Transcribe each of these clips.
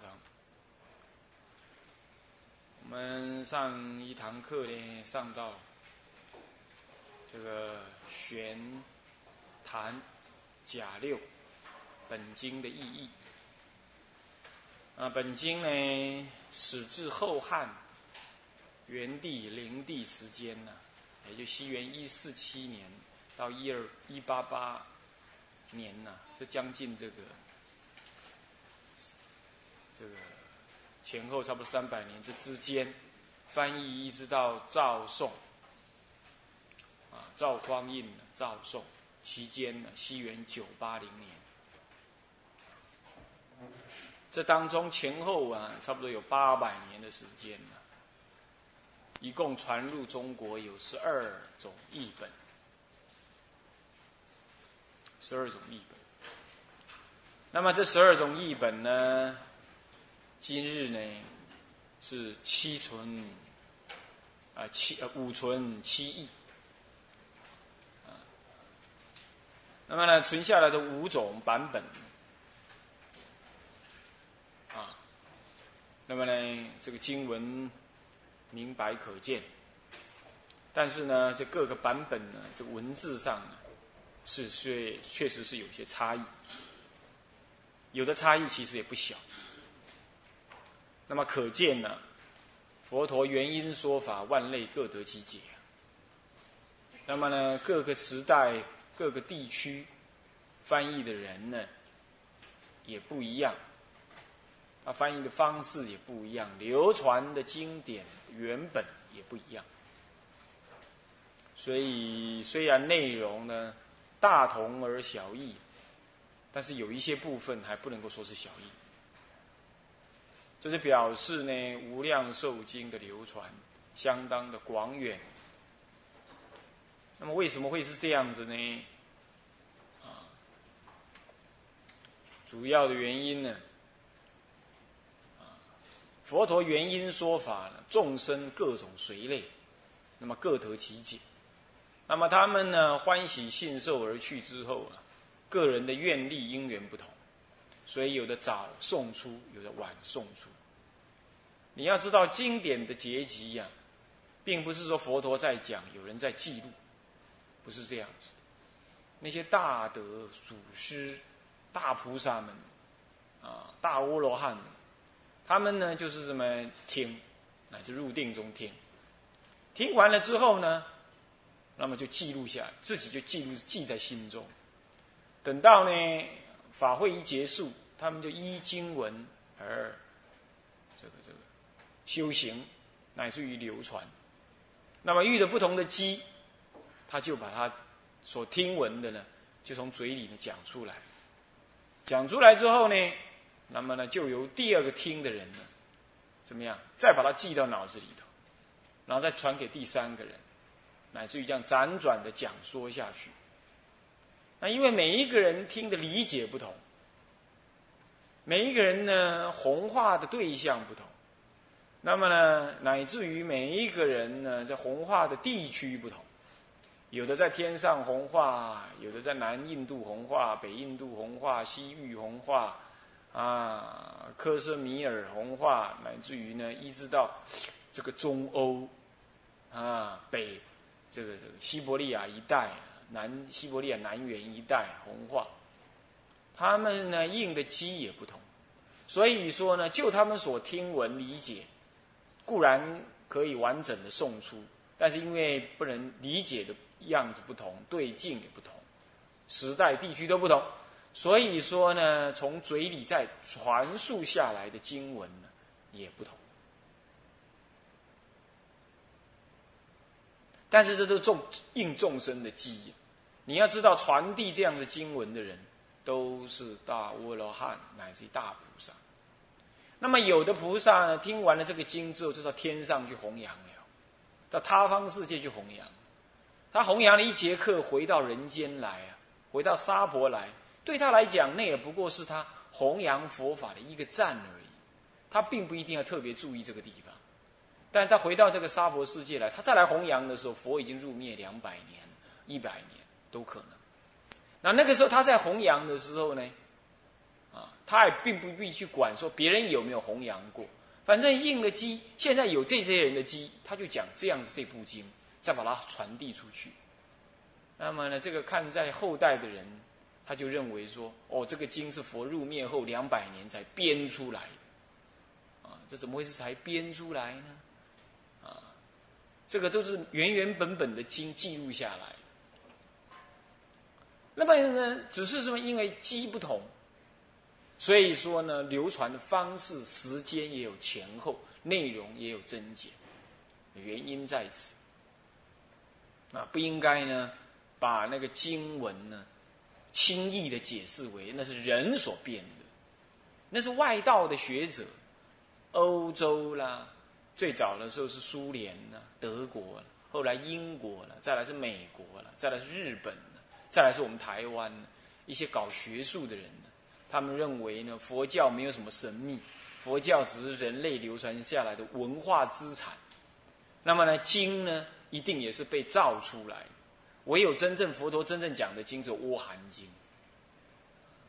长。我们上一堂课呢，上到这个玄谈甲六本经的意义。啊，本经呢始自后汉元帝、灵帝时间呢，也就西元一四七年到一二一八八年呐，这将近这个。这个前后差不多三百年这之间，翻译一直到赵宋，啊，赵匡胤赵宋期间呢，西元九八零年，这当中前后啊，差不多有八百年的时间呢，一共传入中国有十二种译本，十二种译本。那么这十二种译本呢？今日呢，是七存啊七呃五存七亿啊，那么呢存下来的五种版本。啊，那么呢这个经文明白可见，但是呢这各个版本呢这文字上呢是确确实是有些差异，有的差异其实也不小。那么可见呢，佛陀原因说法，万类各得其解。那么呢，各个时代、各个地区翻译的人呢，也不一样，他翻译的方式也不一样，流传的经典原本也不一样。所以，虽然内容呢大同而小异，但是有一些部分还不能够说是小异。这是表示呢，《无量寿经》的流传相当的广远。那么为什么会是这样子呢？啊，主要的原因呢，佛陀原因说法呢，众生各种随类，那么各得其解。那么他们呢，欢喜信受而去之后啊，个人的愿力因缘不同。所以有的早送出，有的晚送出。你要知道经典的结集呀，并不是说佛陀在讲，有人在记录，不是这样子的。那些大德祖师、大菩萨们啊，大阿罗汉们，他们呢就是这么听，乃至入定中听。听完了之后呢，那么就记录下来，自己就记录记在心中。等到呢。法会一结束，他们就依经文而这个这个修行，乃至于流传。那么遇着不同的机，他就把他所听闻的呢，就从嘴里呢讲出来。讲出来之后呢，那么呢就由第二个听的人呢，怎么样，再把它记到脑子里头，然后再传给第三个人，乃至于这样辗转的讲说下去。那因为每一个人听的理解不同，每一个人呢弘化的对象不同，那么呢乃至于每一个人呢在弘化的地区不同，有的在天上弘化，有的在南印度弘化，北印度弘化，西域弘化，啊，科什米尔弘化，乃至于呢一直到这个中欧，啊，北这个这个西伯利亚一带。南西伯利亚南缘一带红化，他们呢印的机也不同，所以说呢，就他们所听闻理解，固然可以完整的送出，但是因为不能理解的样子不同，对境也不同，时代地区都不同，所以说呢，从嘴里再传述下来的经文呢也不同。但是这都众应众生的记忆。你要知道，传递这样的经文的人，都是大阿罗汉乃至大菩萨。那么有的菩萨呢，听完了这个经之后，就到天上去弘扬了，到他方世界去弘扬。他弘扬了一节课，回到人间来啊，回到沙婆来，对他来讲，那也不过是他弘扬佛法的一个站而已。他并不一定要特别注意这个地方。但是他回到这个沙婆世界来，他再来弘扬的时候，佛已经入灭两百年、一百年。都可能。那那个时候他在弘扬的时候呢，他也并不必去管说别人有没有弘扬过，反正应了机，现在有这些人的机，他就讲这样子这部经，再把它传递出去。那么呢，这个看在后代的人，他就认为说，哦，这个经是佛入灭后两百年才编出来的，啊，这怎么会是才编出来呢？啊，这个都是原原本本的经记录下来。那么呢，只是说因为机不同，所以说呢，流传的方式、时间也有前后，内容也有增减，原因在此。那，不应该呢，把那个经文呢，轻易的解释为那是人所变的，那是外道的学者，欧洲啦，最早的时候是苏联啦、德国，后来英国了，再来是美国了，再来是日本。再来是我们台湾一些搞学术的人呢，他们认为呢，佛教没有什么神秘，佛教只是人类流传下来的文化资产。那么呢，经呢，一定也是被造出来的。唯有真正佛陀真正讲的经，是《阿含经》，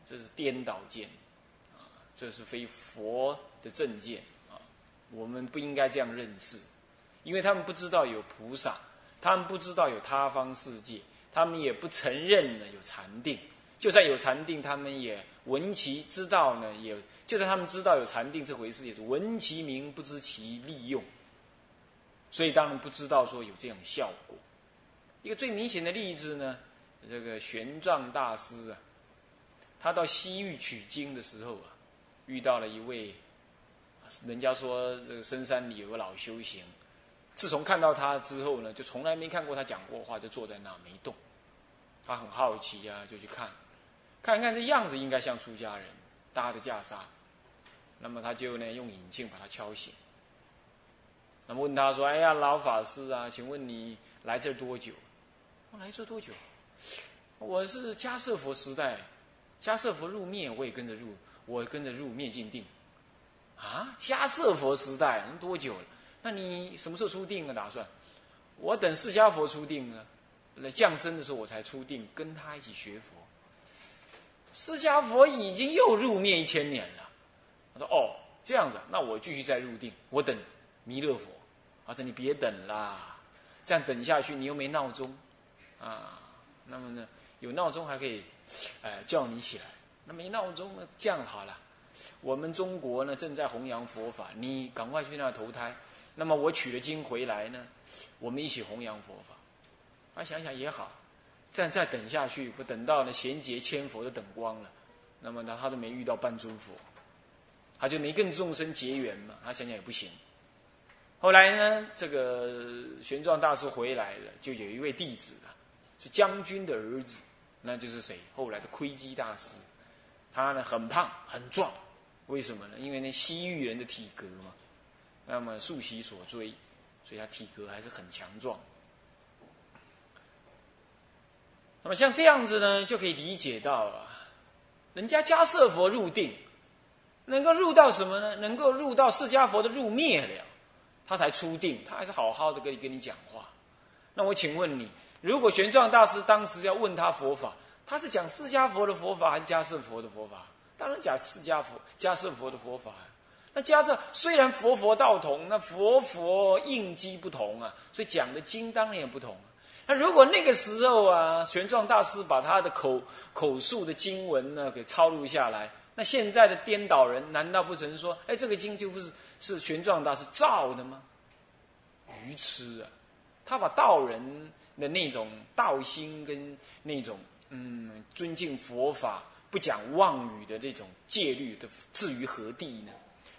这是颠倒见，啊，这是非佛的正见啊。我们不应该这样认识，因为他们不知道有菩萨，他们不知道有他方世界。他们也不承认呢有禅定，就算有禅定，他们也闻其知道呢，也就算他们知道有禅定这回事，也是闻其名不知其利用，所以当然不知道说有这样效果。一个最明显的例子呢，这个玄奘大师啊，他到西域取经的时候啊，遇到了一位，人家说这个深山里有个老修行。自从看到他之后呢，就从来没看过他讲过话，就坐在那没动。他很好奇啊，就去看，看看这样子应该像出家人搭的袈裟。那么他就呢用引镜把他敲醒。那么问他说：“哎呀，老法师啊，请问你来这多久？我来这多久？我是迦舍佛时代，迦舍佛入灭，我也跟着入，我跟着入灭尽定。啊，迦舍佛时代能多久了？”那你什么时候出定啊？打算？我等释迦佛出定啊，来降生的时候我才出定，跟他一起学佛。释迦佛已经又入灭一千年了。他说：“哦，这样子，那我继续再入定，我等弥勒佛。”他说：“你别等啦，这样等下去你又没闹钟啊。那么呢，有闹钟还可以，哎，叫你起来。那没闹钟呢，这样好了，我们中国呢正在弘扬佛法，你赶快去那投胎。”那么我取了经回来呢，我们一起弘扬佛法。啊，想想也好，再再等下去，不等到呢贤劫千佛都等光了，那么呢他都没遇到半尊佛，他就没跟众生结缘嘛。他想想也不行。后来呢，这个玄奘大师回来了，就有一位弟子啊，是将军的儿子，那就是谁？后来的窥基大师。他呢很胖很壮，为什么呢？因为那西域人的体格嘛。那么素习所追，所以他体格还是很强壮。那么像这样子呢，就可以理解到啊，人家迦舍佛入定，能够入到什么呢？能够入到释迦佛的入灭了，他才出定，他还是好好的跟你跟你讲话。那我请问你，如果玄奘大师当时要问他佛法，他是讲释迦佛的佛法还是迦舍佛的佛法？当然讲释迦佛、迦舍佛的佛法。那加上虽然佛佛道同，那佛佛应机不同啊，所以讲的经当然也不同。那如果那个时候啊，玄奘大师把他的口口述的经文呢给抄录下来，那现在的颠倒人难道不成说，哎，这个经就不是是玄奘大师造的吗？愚痴啊！他把道人的那种道心跟那种嗯尊敬佛法、不讲妄语的这种戒律，的置于何地呢？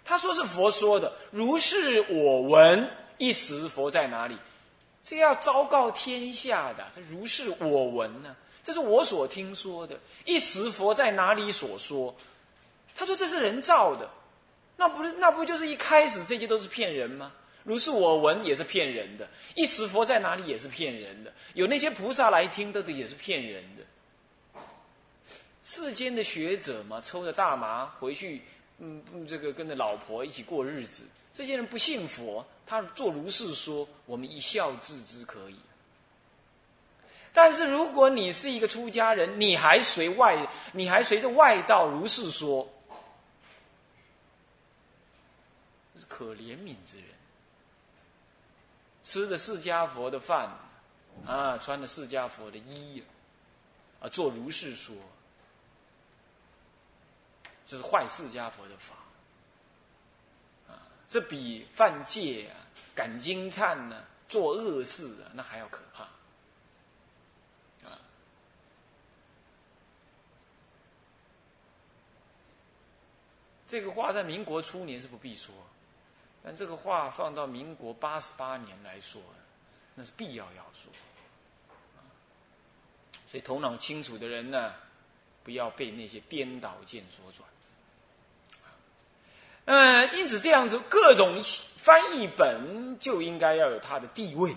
他说是佛说的，如是我闻。一时佛在哪里？这要昭告天下的。他如是我闻呢？这是我所听说的。一时佛在哪里所说？他说这是人造的，那不是那不就是一开始这些都是骗人吗？如是我闻也是骗人的。一时佛在哪里也是骗人的。有那些菩萨来听的，也是骗人的。世间的学者嘛，抽着大麻回去。嗯，这个跟着老婆一起过日子，这些人不信佛，他做如是说，我们一笑置之可以。但是如果你是一个出家人，你还随外，你还随着外道如是说，是可怜悯之人，吃着释迦佛的饭，啊，穿着释迦佛的衣，啊，做如是说，这是坏释迦佛的法。这比犯戒啊、感经忏呢、做恶事啊，那还要可怕。这个话在民国初年是不必说，但这个话放到民国八十八年来说，那是必要要说。所以头脑清楚的人呢，不要被那些颠倒见所转。嗯，因此这样子，各种翻译本就应该要有它的地位，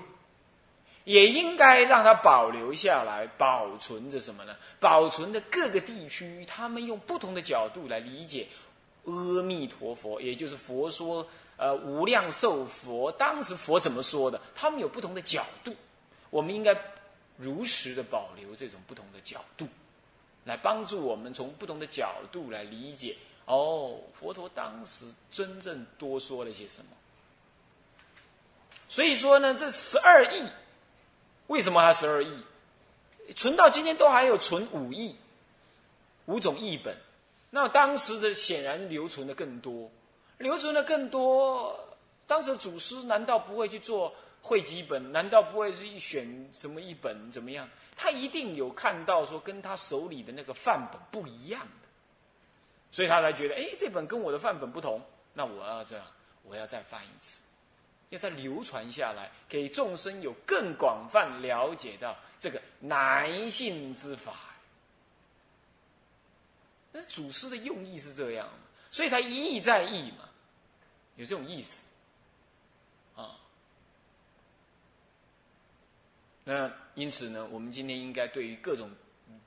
也应该让它保留下来，保存着什么呢？保存着各个地区，他们用不同的角度来理解。阿弥陀佛，也就是佛说，呃，无量寿佛，当时佛怎么说的？他们有不同的角度，我们应该如实的保留这种不同的角度，来帮助我们从不同的角度来理解。哦，佛陀当时真正多说了些什么？所以说呢，这十二亿，为什么还十二亿？存到今天都还有存五亿，五种译本。那当时的显然留存的更多，留存的更多。当时祖师难道不会去做汇集本？难道不会是一选什么一本怎么样？他一定有看到说跟他手里的那个范本不一样，所以他才觉得，哎，这本跟我的范本不同，那我要这样，我要再翻一次，要再流传下来，给众生有更广泛了解到这个男性之法。那祖师的用意是这样，所以才一意在意嘛，有这种意思啊。那因此呢，我们今天应该对于各种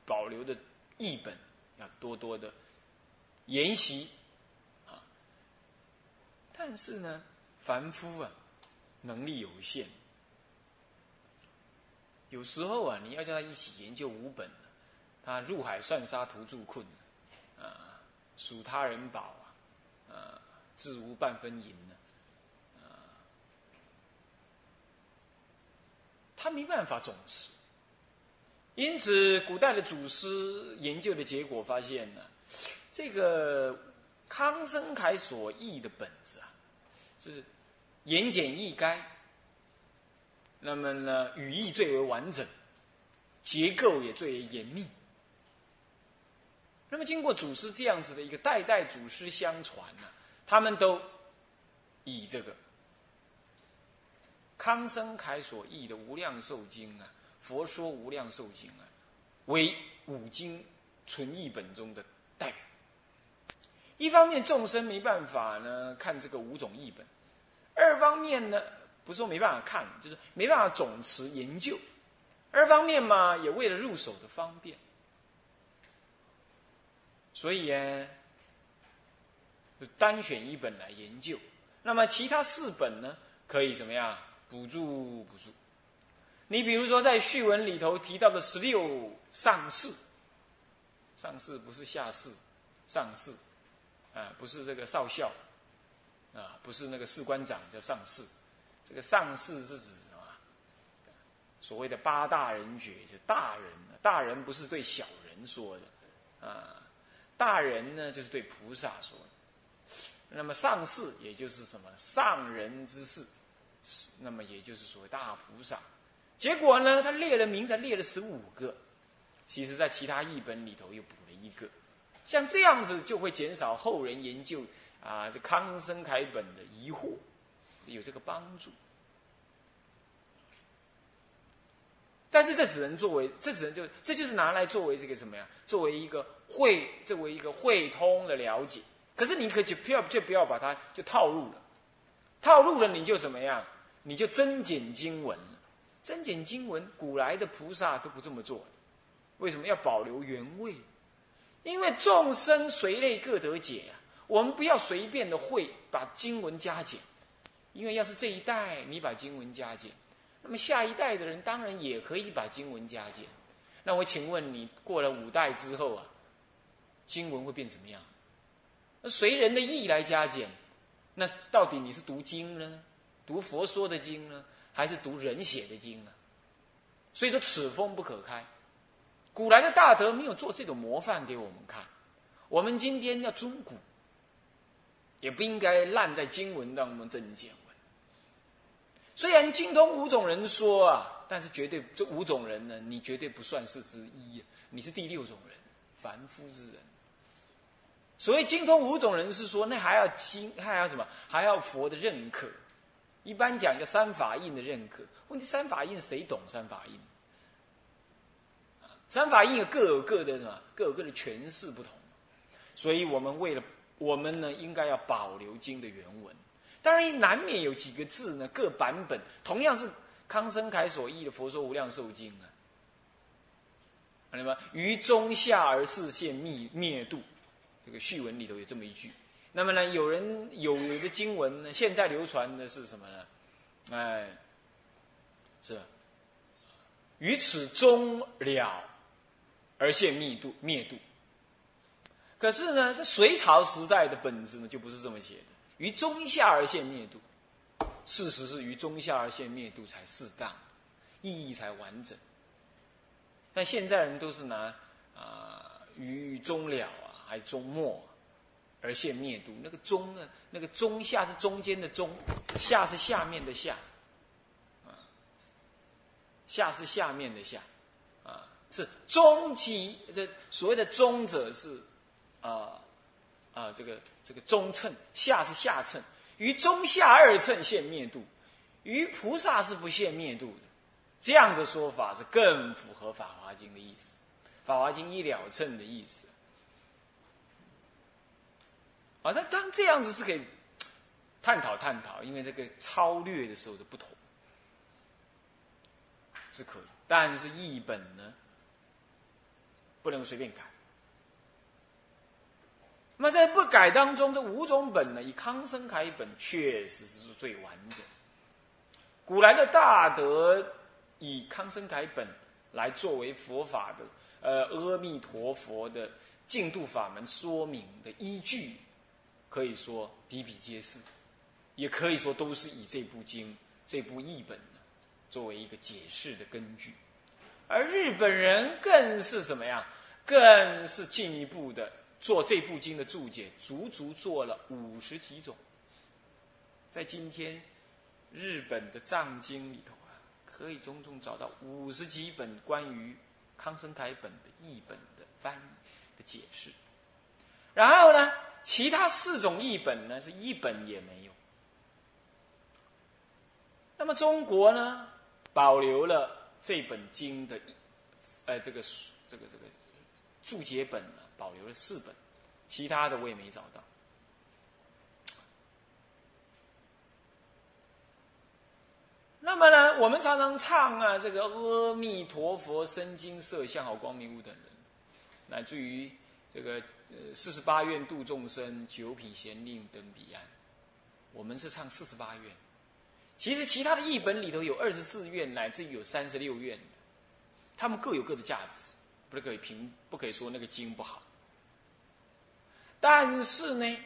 保留的译本，要多多的研习啊。但是呢，凡夫啊，能力有限，有时候啊，你要叫他一起研究五本，他入海算沙徒助困。啊，属他人宝啊，啊，自无半分银呢，啊，他没办法总是。因此，古代的祖师研究的结果发现呢，这个康生凯所译的本子啊，就是言简意赅，那么呢，语义最为完整，结构也最为严密。那么，经过祖师这样子的一个代代祖师相传呢，他们都以这个康生凯所译的《无量寿经》啊，《佛说无量寿经》啊，为五经存译本中的代表。一方面，众生没办法呢看这个五种译本；二方面呢，不是说没办法看，就是没办法总持研究；二方面嘛，也为了入手的方便。所以呢，单选一本来研究，那么其他四本呢，可以怎么样补助补助？你比如说在序文里头提到的十六上士，上士不是下士，上士，啊，不是这个少校，啊，不是那个士官长叫上士，这个上士是指什么？所谓的八大人觉，就大人，大人不是对小人说的，啊。大人呢，就是对菩萨说；那么上士，也就是什么上人之士，那么也就是所谓大菩萨。结果呢，他列了名，才列了十五个，其实在其他译本里头又补了一个。像这样子，就会减少后人研究啊这康生楷本的疑惑，有这个帮助。但是这只能作为，这只能就这就是拿来作为这个什么呀？作为一个会，作为一个汇通的了解。可是你可就不要就不要把它就套路了，套路了你就怎么样？你就增减经文了。增减经文，古来的菩萨都不这么做的。为什么要保留原味？因为众生随类各得解呀。我们不要随便的会把经文加减，因为要是这一代你把经文加减。那么下一代的人当然也可以把经文加减。那我请问你，过了五代之后啊，经文会变怎么样？那随人的意来加减，那到底你是读经呢？读佛说的经呢？还是读人写的经呢？所以说此风不可开。古来的大德没有做这种模范给我们看。我们今天要尊古，也不应该烂在经文当中增减文。虽然精通五种人说啊，但是绝对这五种人呢，你绝对不算是之一，你是第六种人，凡夫之人。所谓精通五种人是说，那还要经，还要什么？还要佛的认可。一般讲叫三法印的认可。问题三法印谁懂三法印？三法印各有各的什么？各有各的诠释不同。所以我们为了我们呢，应该要保留经的原文。当然，难免有几个字呢，各版本同样是康生凯所译的《佛说无量寿经》啊。那么于中下而四现灭灭度，这个序文里头有这么一句。那么呢，有人有的经文呢，现在流传的是什么呢？哎，是于此终了而现灭度灭度。可是呢，这隋朝时代的本子呢，就不是这么写的。于中下而现灭度，事实是于中下而现灭度才适当，意义才完整。但现在人都是拿啊于中了啊，还中末而现灭度。那个中呢，那个中下是中间的中，下是下面的下，啊，下是下面的下，是中极。这所谓的中者是。啊啊，这个这个中称下是下称，于中下二称现灭度，于菩萨是不现灭度的，这样的说法是更符合《法华经》的意思，《法华经》一了称的意思。啊，那当这样子是可以探讨探讨，因为这个超略的时候的不同是可以，但是译本呢不能随便改。那么在不改当中，这五种本呢，以康生楷本确实是最完整。古来的大德以康生楷本来作为佛法的呃阿弥陀佛的净度法门说明的依据，可以说比比皆是，也可以说都是以这部经这部译本呢作为一个解释的根据。而日本人更是什么呀？更是进一步的。做这部经的注解，足足做了五十几种。在今天日本的藏经里头啊，可以总总找到五十几本关于康生台本的译本的翻译的解释。然后呢，其他四种译本呢，是一本也没有。那么中国呢，保留了这本经的，呃，这个这个这个注解本呢。保留了四本，其他的我也没找到。那么呢，我们常常唱啊，这个阿弥陀佛身经色相好光明无等人，乃至于这个呃四十八愿度众生，九品贤令登彼岸。我们是唱四十八愿，其实其他的译本里头有二十四愿，乃至于有三十六愿的，他们各有各的价值，不可以评，不可以说那个经不好。但是呢，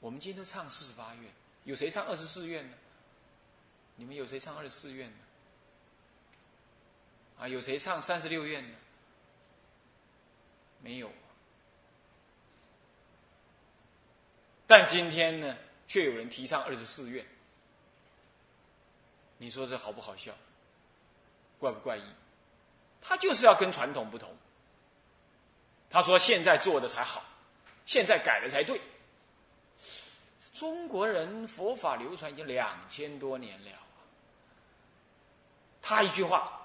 我们今天都唱四十八愿，有谁唱二十四愿呢？你们有谁唱二十四愿呢？啊，有谁唱三十六愿呢？没有。但今天呢，却有人提倡二十四愿，你说这好不好笑？怪不怪异？他就是要跟传统不同。他说：“现在做的才好，现在改的才对。中国人佛法流传已经两千多年了，他一句话，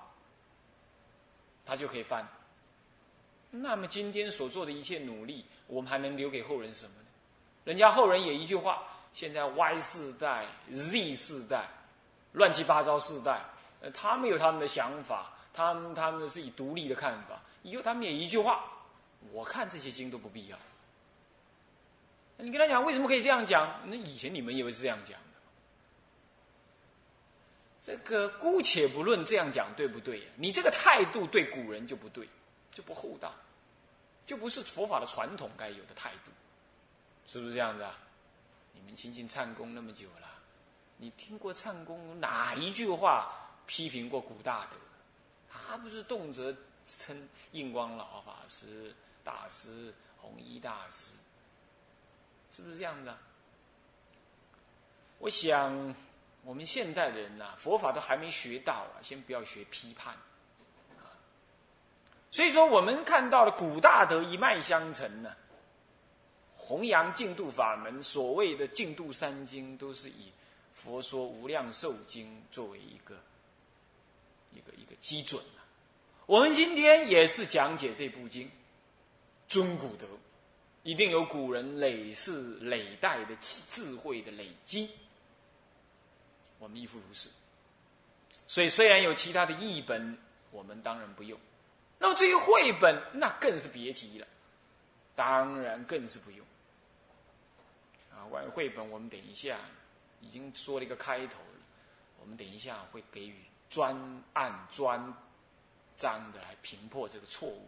他就可以翻。那么今天所做的一切努力，我们还能留给后人什么呢？人家后人也一句话：现在 Y 世代、Z 世代，乱七八糟世代，呃，他们有他们的想法，他们他们是以独立的看法，以后他们也一句话。”我看这些经都不必要。你跟他讲为什么可以这样讲？那以前你们以为是这样讲的。这个姑且不论这样讲对不对，你这个态度对古人就不对，就不厚道，就不是佛法的传统该有的态度，是不是这样子啊？你们亲近唱功那么久了，你听过唱功哪一句话批评过古大德？他不是动辄称印光老法师、大师、弘一大师，是不是这样的？我想，我们现代的人呐，佛法都还没学到啊，先不要学批判。所以说，我们看到了古大德一脉相承呢，弘扬净土法门，所谓的净土三经，都是以佛说《无量寿经》作为一个一个一个基准我们今天也是讲解这部经，尊古德，一定有古人累世累代的智慧的累积，我们亦复如是。所以，虽然有其他的译本，我们当然不用。那么至于绘本，那更是别提了，当然更是不用。啊，关于绘本，我们等一下已经说了一个开头了，我们等一下会给予专案专章的来评破这个错误。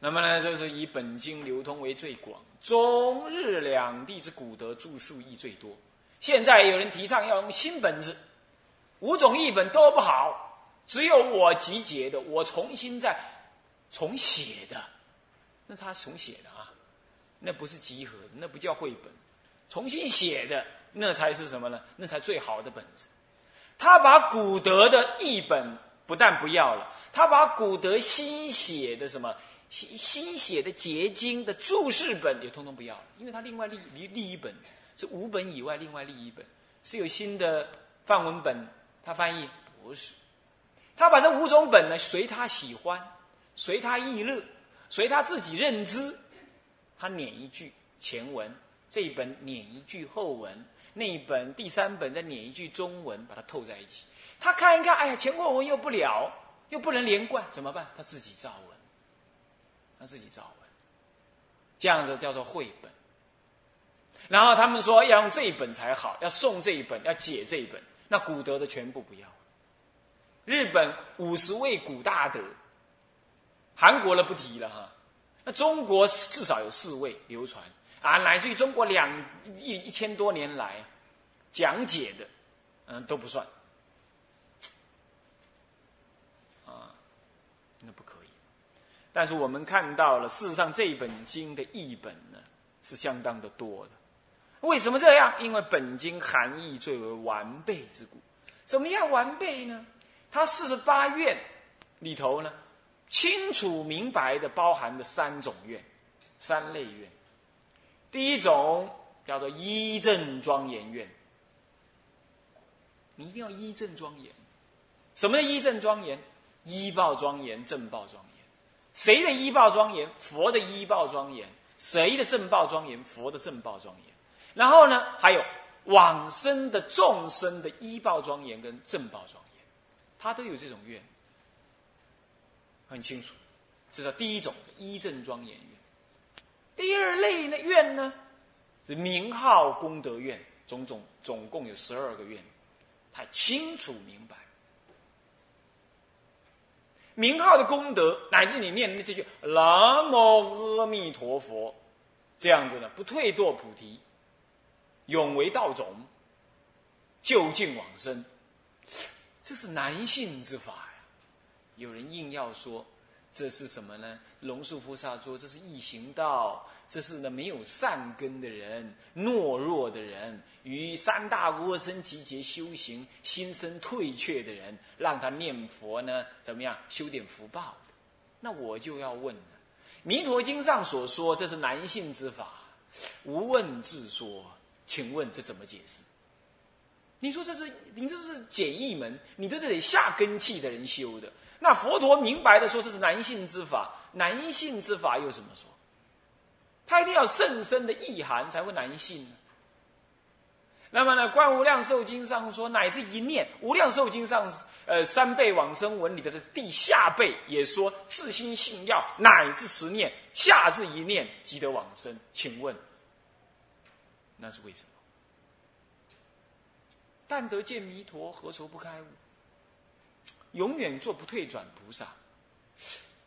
那么呢，这是以本经流通为最广，中日两地之古德著述亦最多。现在有人提倡要用新本子，五种译本都不好。只有我集结的，我重新再重写的，那他重写的啊，那不是集合，那不叫绘本，重新写的那才是什么呢？那才最好的本子。他把古德的译本不但不要了，他把古德新写的什么新新写的结晶的注释本也通通不要了，因为他另外立立立一本是五本以外另外立一本是有新的范文本，他翻译不是。他把这五种本呢，随他喜欢，随他意乐，随他自己认知，他捻一句前文，这一本捻一句后文，那一本第三本再捻一句中文，把它透在一起。他看一看，哎呀，前后文又不了，又不能连贯，怎么办？他自己造文，他自己造文，这样子叫做绘本。然后他们说要用这一本才好，要送这一本，要解这一本，那古德的全部不要。日本五十位古大德，韩国的不提了哈。那中国至少有四位流传啊，乃至于中国两一一千多年来讲解的，嗯都不算啊，那不可以。但是我们看到了，事实上这一本经的译本呢是相当的多的。为什么这样？因为本经含义最为完备之故。怎么样完备呢？他四十八愿里头呢，清楚明白的包含的三种愿，三类愿。第一种叫做一正庄严愿，你一定要一正庄严。什么叫一正庄严？一报庄严，正报庄严。谁的一报庄严？佛的一报庄严。谁的正报庄严？佛的正报庄严。然后呢，还有往生的众生的一报庄严跟正报庄严。他都有这种愿，很清楚，这叫第一种一正庄严愿。第二类呢愿呢，是名号功德愿，种种总共有十二个愿，他清楚明白。名号的功德，乃至你念的这句“南无阿弥陀佛”，这样子呢，不退堕菩提，永为道种，就近往生。这是男性之法呀！有人硬要说这是什么呢？龙树菩萨说这是异行道，这是呢没有善根的人、懦弱的人，与三大阿僧祇劫修行心生退却的人，让他念佛呢，怎么样修点福报？那我就要问了：《弥陀经》上所说这是男性之法，无问自说，请问这怎么解释？你说这是你这是简易门，你这是得下根器的人修的。那佛陀明白的说这是男性之法，男性之法又怎么说？他一定要甚深的意涵才会男性呢。那么呢，《观无量寿经》上说，乃至一念，《无量寿经》上呃三倍往生文里的地下辈也说，自心信要乃至十念，下至一念即得往生。请问，那是为什么？但得见弥陀，何愁不开悟？永远做不退转菩萨。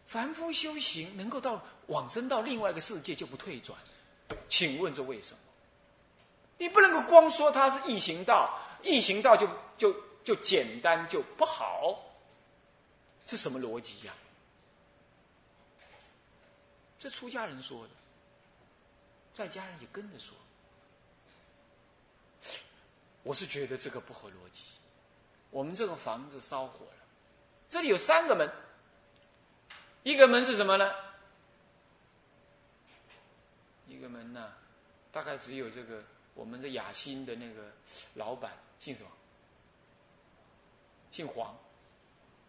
凡夫修行能够到往生到另外一个世界就不退转，请问这为什么？你不能够光说它是异行道，异行道就就就简单就不好，这什么逻辑呀？这出家人说的，在家人也跟着说。我是觉得这个不合逻辑。我们这个房子烧火了，这里有三个门，一个门是什么呢？一个门呢，大概只有这个我们的雅兴的那个老板姓什么？姓黄，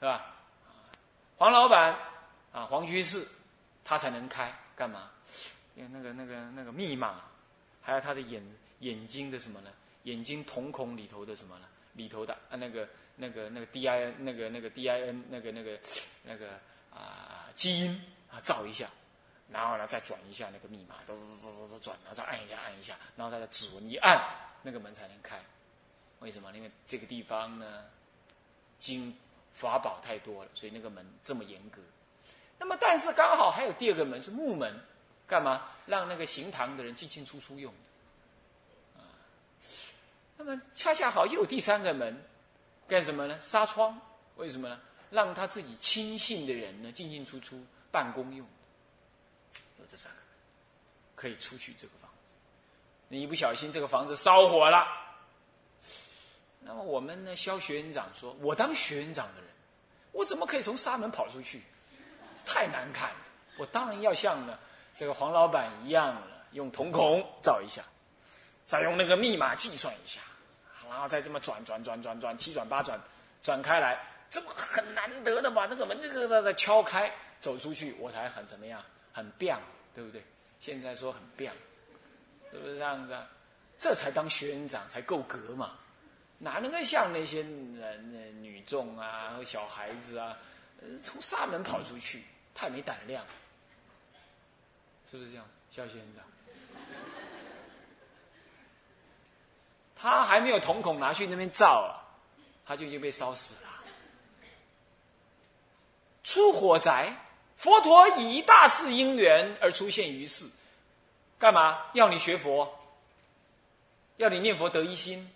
是吧？黄老板啊，黄居士，他才能开，干嘛？因为那个那个那个密码，还有他的眼眼睛的什么呢？眼睛瞳孔里头的什么呢？里头的啊那个那个那个 D I N 那个那个 D I N 那个那个那个啊基因啊照一下，然后呢再转一下那个密码，嘟嘟嘟嘟转，然后再按一下按一下，然后再指纹一按，那个门才能开。为什么？因为这个地方呢，经法宝太多了，所以那个门这么严格。那么但是刚好还有第二个门是木门，干嘛？让那个行堂的人进进出出用啊。那么恰恰好又有第三个门，干什么呢？纱窗，为什么呢？让他自己亲信的人呢进进出出办公用。有这三个，可以出去这个房子。你一不小心这个房子烧火了，那么我们呢？肖学院长说：“我当学院长的人，我怎么可以从纱门跑出去？太难看了！我当然要像呢这个黄老板一样了，用瞳孔照一下。”再用那个密码计算一下，然后再这么转转转转转七转八转，转开来，这么很难得的把这个门这个再敲开，走出去，我才很怎么样，很棒，对不对？现在说很棒，是不是这样子？这才当学院长才够格嘛，哪能够像那些人、女众啊、小孩子啊，从沙门跑出去，太没胆量，是不是这样，肖学院他还没有瞳孔拿去那边照啊，他就已经被烧死了。出火灾，佛陀以大事因缘而出现于世，干嘛？要你学佛，要你念佛得一心，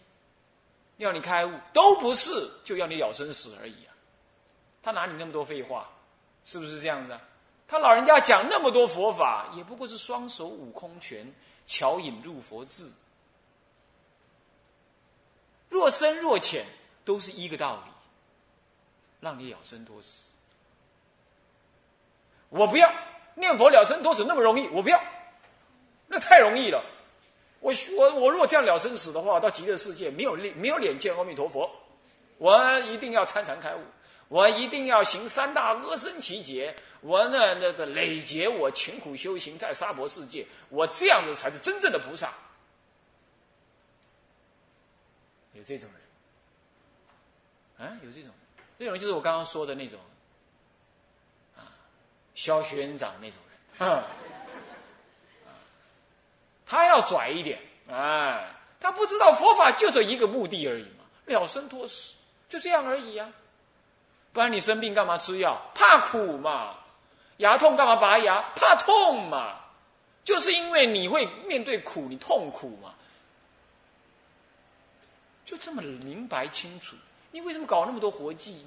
要你开悟，都不是，就要你了生死而已啊！他哪里那么多废话？是不是这样的？他老人家讲那么多佛法，也不过是双手悟空拳，巧引入佛智。若深若浅，都是一个道理，让你了生脱死。我不要念佛了生脱死那么容易，我不要，那太容易了。我我我若这样了生死的话，到极乐世界没有脸没有脸见阿弥陀佛。我一定要参禅开悟，我一定要行三大阿僧祇劫，我那那那累劫我勤苦修行在娑婆世界，我这样子才是真正的菩萨。有这种人，啊，有这种人，这种人就是我刚刚说的那种，啊，肖学院长那种人，啊，他要拽一点，啊，他不知道佛法就这一个目的而已嘛，了生脱死，就这样而已呀。不然你生病干嘛吃药？怕苦嘛。牙痛干嘛拔牙？怕痛嘛。就是因为你会面对苦，你痛苦嘛。就这么明白清楚，你为什么搞那么多活计？